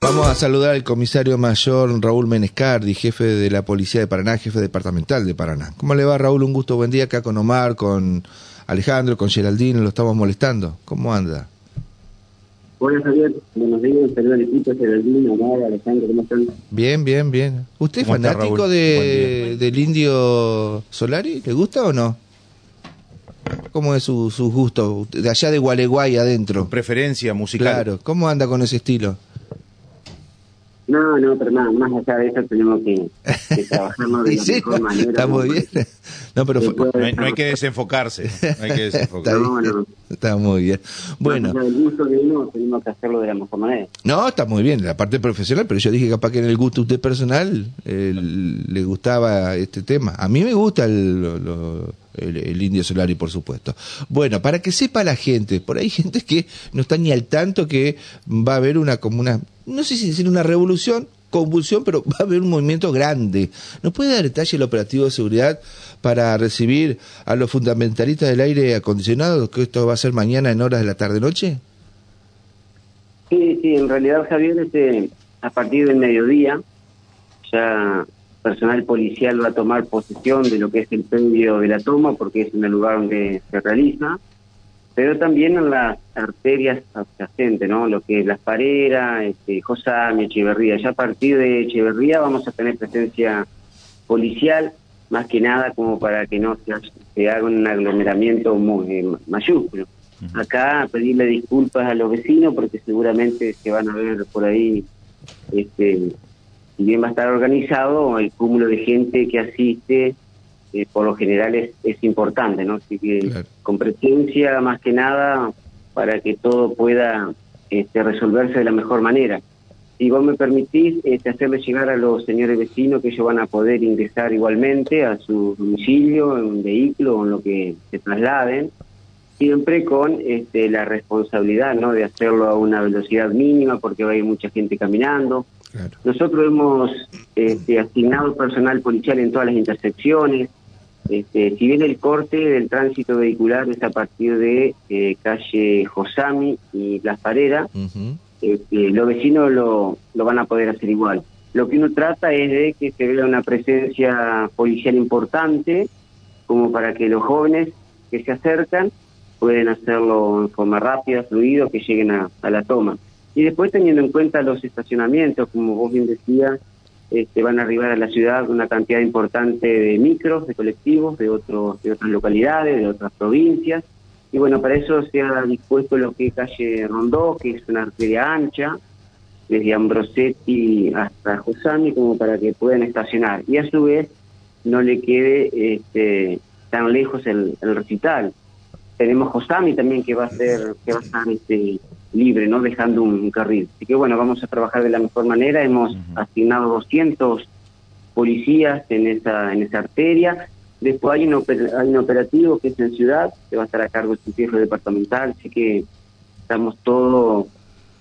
Vamos a saludar al comisario mayor Raúl Menescardi, jefe de la Policía de Paraná, jefe departamental de Paraná. ¿Cómo le va Raúl? Un gusto, buen día acá con Omar, con Alejandro, con Geraldine, lo estamos molestando. ¿Cómo anda? Hola Javier, buenos días, saludos al equipo, Geraldine, Omar, Alejandro, ¿cómo están? Bien, bien, bien. ¿Usted es ¿Cómo está, fanático de, del indio Solari? ¿Le gusta o no? ¿Cómo es su, su gusto? De allá de Gualeguay adentro. Preferencia musical. Claro, ¿cómo anda con ese estilo? No, no, pero más, más allá de eso tenemos que, que trabajarnos de la sí, mejor manera. está muy bien. No, pero fue- No hay, no hay que desenfocarse. No hay que está, desenfocarse. No, bien, no. está muy bien. Bueno, del gusto de uno, tenemos que hacerlo de la mejor manera. no, está muy bien la parte profesional, pero yo dije capaz que en el gusto usted personal eh, le gustaba este tema. A mí me gusta el, lo- lo- el, el indio Solari, por supuesto. Bueno, para que sepa la gente, por ahí hay gente que no está ni al tanto que va a haber una como una, no sé si decir una revolución, convulsión, pero va a haber un movimiento grande. ¿Nos puede dar detalle el operativo de seguridad para recibir a los fundamentalistas del aire acondicionado, que esto va a ser mañana en horas de la tarde-noche? Sí, sí, en realidad Javier, este, a partir del mediodía, ya personal policial va a tomar posesión de lo que es el predio de la toma, porque es en el lugar donde se realiza, pero también en las arterias adyacentes, ¿no? Lo que es Las Pareras, este, Josami, Echeverría. Ya a partir de Echeverría vamos a tener presencia policial, más que nada como para que no se, se haga un aglomeramiento muy, eh, mayúsculo. Acá pedirle disculpas a los vecinos porque seguramente se van a ver por ahí, este, si bien va a estar organizado, el cúmulo de gente que asiste eh, por lo general es, es importante, ¿no? Así que Claro. con presencia más que nada para que todo pueda este, resolverse de la mejor manera. Si vos me permitís este, hacerle llegar a los señores vecinos que ellos van a poder ingresar igualmente a su domicilio, en un vehículo o en lo que se trasladen, siempre con este, la responsabilidad ¿no? de hacerlo a una velocidad mínima porque va a ir mucha gente caminando. Claro. Nosotros hemos este, asignado personal policial en todas las intersecciones. Este, si bien el corte del tránsito vehicular es a partir de eh, calle Josami y Las Pareras, este, los vecinos lo, lo van a poder hacer igual. Lo que uno trata es de que se vea una presencia policial importante, como para que los jóvenes que se acercan pueden hacerlo en forma rápida, fluido, que lleguen a, a la toma. Y después teniendo en cuenta los estacionamientos, como vos bien decías, este, van a arribar a la ciudad una cantidad importante de micros, de colectivos, de, otros, de otras localidades, de otras provincias. Y bueno, para eso se ha dispuesto lo que es calle Rondó, que es una arteria ancha, desde Ambrosetti hasta Josami, como para que puedan estacionar. Y a su vez no le quede este, tan lejos el, el recital. Tenemos Josami también que va a ser, que va a estar este, libre, no dejando un, carril. Así que bueno, vamos a trabajar de la mejor manera. Hemos asignado 200 policías en esa, en esa arteria. Después hay un, hay un operativo que es en ciudad, que va a estar a cargo del subjefe departamental, así que estamos todos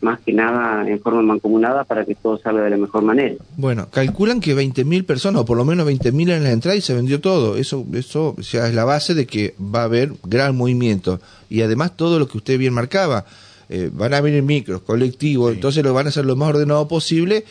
más que nada en forma mancomunada para que todo salga de la mejor manera. Bueno, calculan que 20.000 personas, o por lo menos 20.000 en la entrada y se vendió todo. Eso, eso es la base de que va a haber gran movimiento. Y además todo lo que usted bien marcaba, eh, van a venir micros, colectivos, entonces lo van a hacer lo más ordenado posible.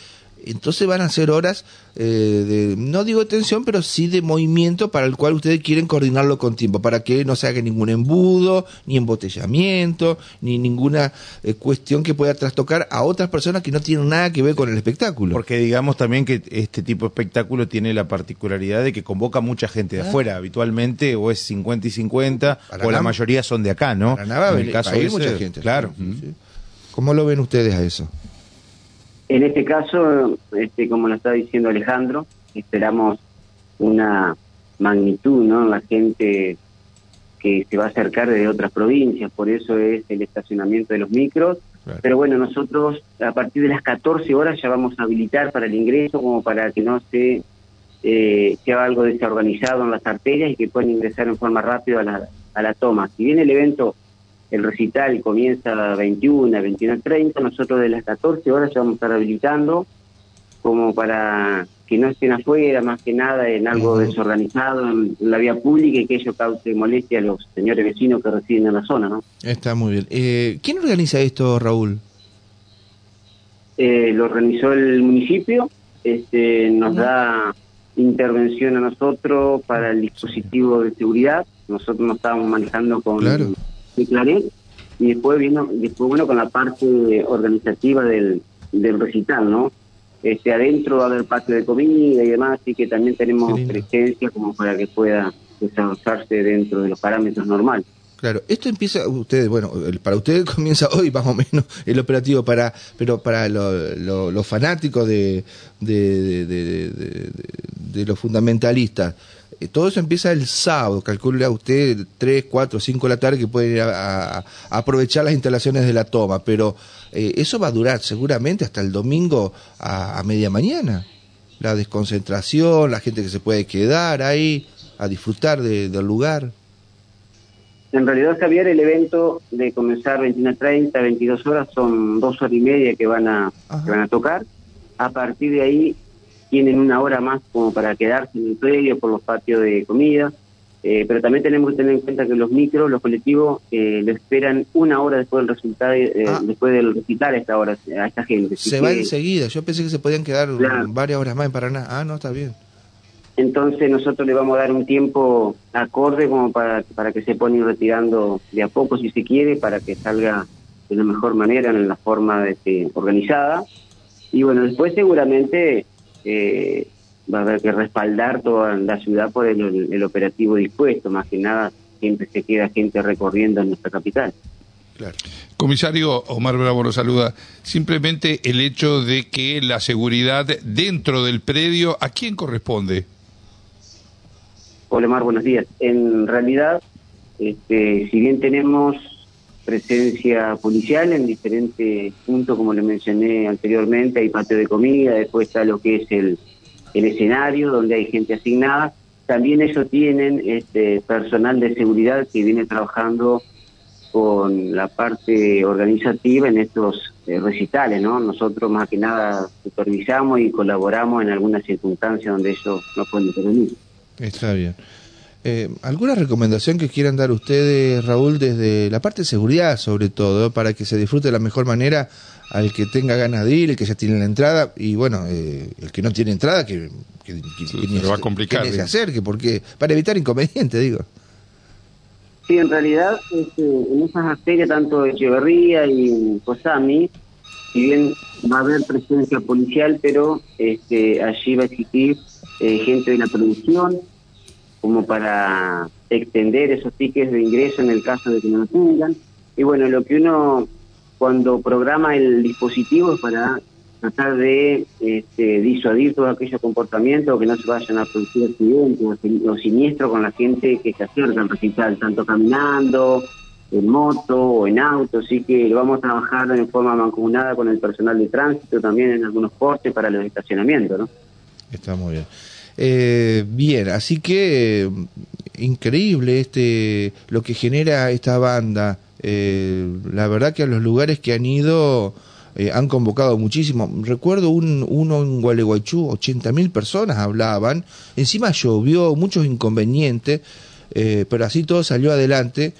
Entonces van a ser horas eh, de, no digo de tensión, pero sí de movimiento para el cual ustedes quieren coordinarlo con tiempo, para que no se haga ningún embudo, ni embotellamiento, ni ninguna eh, cuestión que pueda trastocar a otras personas que no tienen nada que ver con el espectáculo. Porque digamos también que este tipo de espectáculo tiene la particularidad de que convoca mucha gente de Ah. afuera. Habitualmente o es 50 y 50 Paraná- o la mayoría son de acá, ¿no? Paraná En el caso ese, mucha gente. Claro. Sí, sí. ¿Cómo lo ven ustedes a eso? En este caso, este, como lo está diciendo Alejandro, esperamos una magnitud, ¿no? La gente que se va a acercar de otras provincias, por eso es el estacionamiento de los micros. Claro. Pero bueno, nosotros a partir de las 14 horas ya vamos a habilitar para el ingreso, como para que no se eh, sea algo desorganizado en las arterias y que puedan ingresar en forma rápida a la, a la toma. Si bien el evento, el recital comienza a 21, 21.30, nosotros de las 14 horas ya vamos a estar habilitando como para que no estén afuera, más que nada en algo desorganizado en la vía pública y que ello cause molestia a los señores vecinos que residen en la zona, ¿no? Está muy bien. Eh, ¿Quién organiza esto, Raúl? eh, lo organizó el municipio, este, nos da intervención a nosotros para el dispositivo de seguridad, nosotros nos estábamos manejando con Claro. Claret, y después vino, después bueno con la parte organizativa del, del recital, ¿no? Este, adentro va a haber patio de comida y demás, así que también tenemos presencia como para que pueda desarrollarse dentro de los parámetros normales. Claro, esto empieza, ustedes, bueno, para ustedes comienza hoy más o menos el operativo, para, pero para lo- lo- los fanáticos de, de, de- de- de- de- de los fundamentalistas, todo eso empieza el sábado, calcula usted 3, 4, 5 de la tarde que pueden ir a, a- a aprovechar las instalaciones de la toma, pero eh, eso va a durar seguramente hasta el domingo a, a media mañana. La desconcentración, la gente que se puede quedar ahí a disfrutar de- del lugar. En realidad, Javier, el evento de comenzar 21.30, 22 horas, son dos horas y media que van a, que van a tocar. A partir de ahí tienen una hora más como para quedarse en el predio por los patios de comida. Eh, pero también tenemos que tener en cuenta que los micros, los colectivos, eh, lo esperan una hora después del resultado, eh, Ah. después del recital a esta hora, a esta gente. Así Se va que- enseguida. Yo pensé que se podían quedar Claro. varias horas más en Paraná. Ah, no, está bien. Entonces nosotros le vamos a dar un tiempo acorde como para, para que se puedan ir retirando de a poco si se quiere, para que salga de la mejor manera, en la forma este, organizada. Y bueno, después seguramente eh, va a haber que respaldar toda la ciudad por el, el operativo dispuesto, más que nada siempre se queda gente recorriendo en nuestra capital. Claro. Comisario Omar Bravo nos saluda. Simplemente el hecho de que la seguridad dentro del predio, ¿a quién corresponde? Hola Mar, buenos días. En realidad, este, si bien tenemos presencia policial en diferentes puntos, como le mencioné anteriormente, hay patio de comida, después está lo que es el, el escenario, donde hay gente asignada, también ellos tienen este, personal de seguridad que viene trabajando con la parte organizativa en estos eh, recitales, ¿no? Nosotros más que nada supervisamos y colaboramos en algunas circunstancias donde ellos no pueden intervenir. Está bien. Eh, ¿Alguna recomendación que quieran dar ustedes, Raúl, desde la parte de seguridad, sobre todo, para que se disfrute de la mejor manera al que tenga ganas de ir, el que ya tiene la entrada, y bueno, eh, el que no tiene entrada, que, que, que- Sí, que se va a complicar, se acerque, porque para evitar inconvenientes, digo. Sí, en realidad este, en esas ferias, tanto Echeverría y Cosami, si bien va a haber presencia policial, pero este, allí va a existir eh, gente de la producción como para extender esos tickets de ingreso en el caso de que no tengan. Y bueno, lo que uno cuando programa el dispositivo es para tratar de este, disuadir todos aquellos comportamientos que no se vayan a producir accidentes o siniestros con la gente que se acerca al recital, tanto caminando, en moto o en auto, así que lo vamos a trabajar en forma mancomunada con el personal de tránsito también en algunos cortes para los estacionamientos, ¿no? Está muy bien. Eh, bien, así que increíble este lo que genera esta banda. Eh, la verdad que a los lugares que han ido eh, han convocado muchísimo. Recuerdo un, uno en Gualeguaychú, 80 mil personas hablaban. Encima llovió, muchos inconvenientes, eh, pero así todo salió adelante.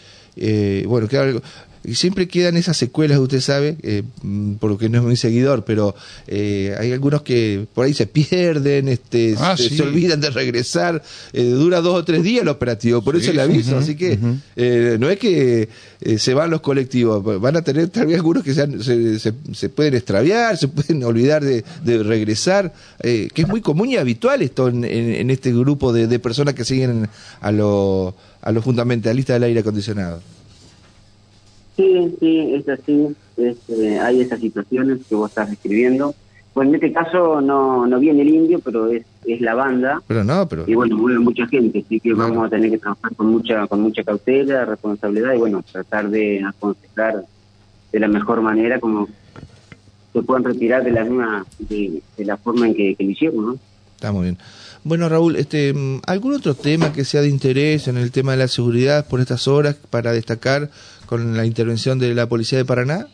Bueno, claro, y siempre quedan esas secuelas, usted sabe, eh, mm, porque no es muy seguidor, pero eh, hay algunos que por ahí se pierden, este, Ah, se, sí. se olvidan de regresar, eh, dura dos o tres días el operativo, por Sí, eso le sí, aviso, así que eh, no es que eh, se van los colectivos, van a tener tal vez algunos que se, se- se pueden extraviar, se pueden olvidar de, de regresar, que es muy común y habitual esto en, en- en este grupo de, de personas que siguen a, lo- a los fundamentalistas del aire acondicionado. Sí, sí, es así. Este, hay esas situaciones que vos estás describiendo. Bueno, en este caso no, no viene el indio, pero es, es la banda. Pero no, pero... Y bueno, mueve mucha gente, así que vamos a tener que trabajar con mucha con mucha cautela, responsabilidad y bueno, tratar de aconsejar de la mejor manera como se puedan retirar de la misma de, de la forma en que, que lo hicieron, ¿no? Está muy bien. Bueno, Raúl, este, ¿algún otro tema que sea de interés en el tema de la seguridad por estas horas para destacar con la intervención de la Policía de Paraná?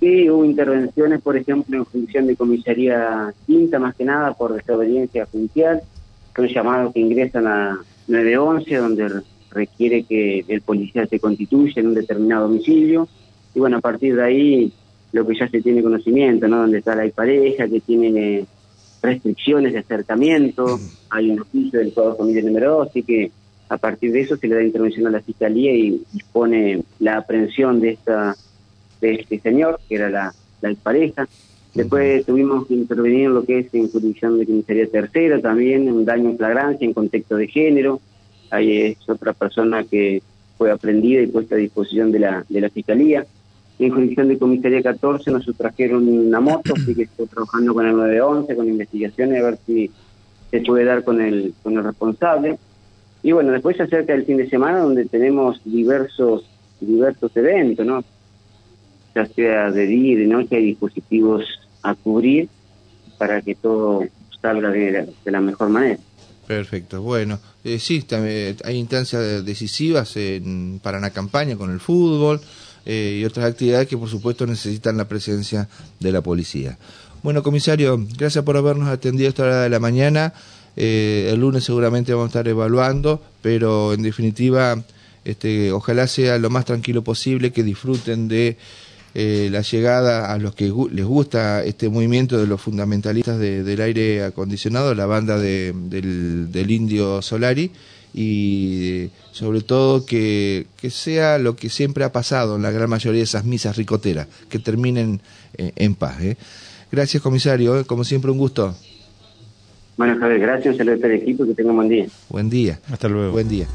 Sí, hubo intervenciones, por ejemplo, en función de comisaría quinta, más que nada por desobediencia judicial. Son llamados que ingresan a 911, donde re- requiere que el policía se constituya en un determinado domicilio. Y bueno, a partir de ahí lo que ya se tiene conocimiento, ¿no? Donde está la pareja, que tiene restricciones de acercamiento, hay un oficio del Código Familia número 2, así que a partir de eso se le da intervención a la Fiscalía y dispone la aprehensión de esta de este señor, que era la, la pareja. Después tuvimos que intervenir en lo que es en jurisdicción de comisaría tercera, también un daño en flagrancia en contexto de género. Ahí es otra persona que fue aprendida y puesta a disposición de la, de la Fiscalía. En jurisdicción de comisaría 14 nos trajeron una moto, así que estoy trabajando con el 911, con investigaciones, a ver si se puede dar con el, con el responsable. Y bueno, después se acerca el fin de semana donde tenemos diversos diversos eventos, ¿no? Ya sea de día y de noche hay dispositivos a cubrir para que todo salga de la, mejor manera. Perfecto, bueno, eh, sí, también hay instancias decisivas en, para la campaña con el fútbol eh, y otras actividades que por supuesto necesitan la presencia de la policía. Bueno, comisario, gracias por habernos atendido a esta hora de la mañana. Eh, el lunes seguramente vamos a estar evaluando, pero en definitiva, este, ojalá sea lo más tranquilo posible, que disfruten de eh, la llegada a los que les gusta este movimiento de los fundamentalistas del aire acondicionado, la banda del, del, Indio Solari, y sobre todo que, que, sea lo que siempre ha pasado en la gran mayoría de esas misas ricoteras, que terminen eh, en paz. Gracias, comisario, como siempre un gusto. Bueno, Javier, gracias, saludos al equipo, que tenga un buen día. Buen día. Hasta luego. Buen día.